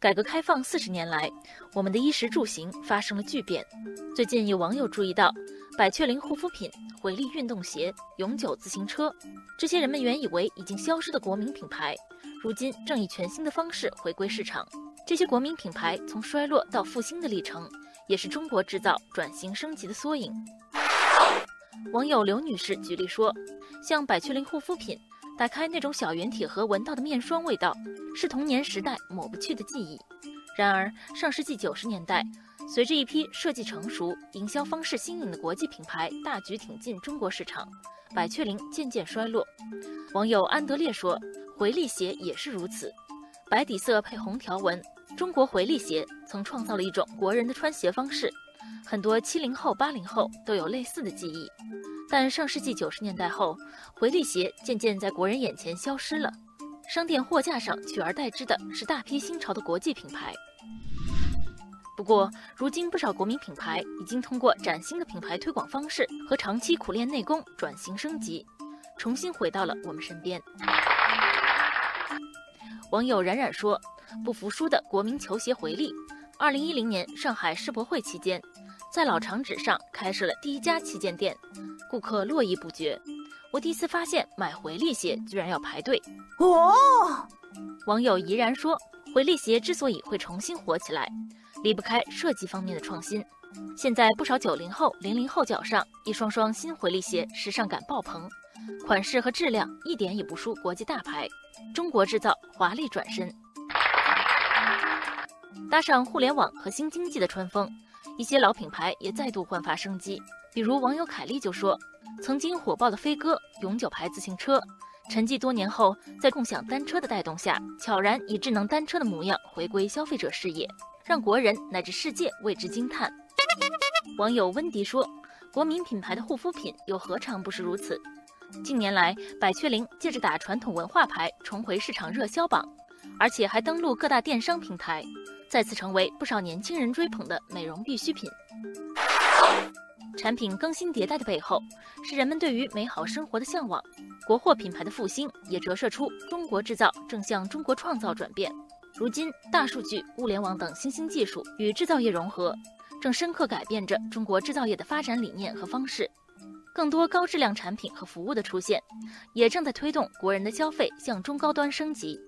改革开放四十年来，我们的衣食住行发生了巨变。最近有网友注意到，百雀羚护肤品、回力运动鞋、永久自行车，这些人们原以为已经消失的国民品牌，如今正以全新的方式回归市场。这些国民品牌从衰落到复兴的历程，也是中国制造转型升级的缩影。网友刘女士举例说，像百雀羚护肤品。打开那种小圆铁盒，闻到的面霜味道，是童年时代抹不去的记忆。然而，上世纪九十年代，随着一批设计成熟、营销方式新颖的国际品牌大举挺进中国市场，百雀羚渐渐衰落。网友安德烈说：“回力鞋也是如此，白底色配红条纹，中国回力鞋曾创造了一种国人的穿鞋方式，很多七零后、八零后都有类似的记忆。”但上世纪九十年代后，回力鞋渐渐在国人眼前消失了，商店货架上取而代之的是大批新潮的国际品牌。不过，如今不少国民品牌已经通过崭新的品牌推广方式和长期苦练内功，转型升级，重新回到了我们身边。网友冉冉说：“不服输的国民球鞋回力，二零一零年上海世博会期间，在老厂址上开设了第一家旗舰店。”顾客络绎不绝，我第一次发现买回力鞋居然要排队哦。网友怡然说，回力鞋之所以会重新火起来，离不开设计方面的创新。现在不少九零后、零零后脚上一双双新回力鞋，时尚感爆棚，款式和质量一点也不输国际大牌，中国制造，华丽转身。搭上互联网和新经济的春风，一些老品牌也再度焕发生机。比如网友凯丽就说，曾经火爆的飞鸽永久牌自行车，沉寂多年后，在共享单车的带动下，悄然以智能单车的模样回归消费者视野，让国人乃至世界为之惊叹。网友温迪说，国民品牌的护肤品又何尝不是如此？近年来，百雀羚借着打传统文化牌重回市场热销榜，而且还登陆各大电商平台，再次成为不少年轻人追捧的美容必需品。产品更新迭代的背后，是人们对于美好生活的向往。国货品牌的复兴，也折射出中国制造正向中国创造转变。如今，大数据、物联网等新兴技术与制造业融合，正深刻改变着中国制造业的发展理念和方式。更多高质量产品和服务的出现，也正在推动国人的消费向中高端升级。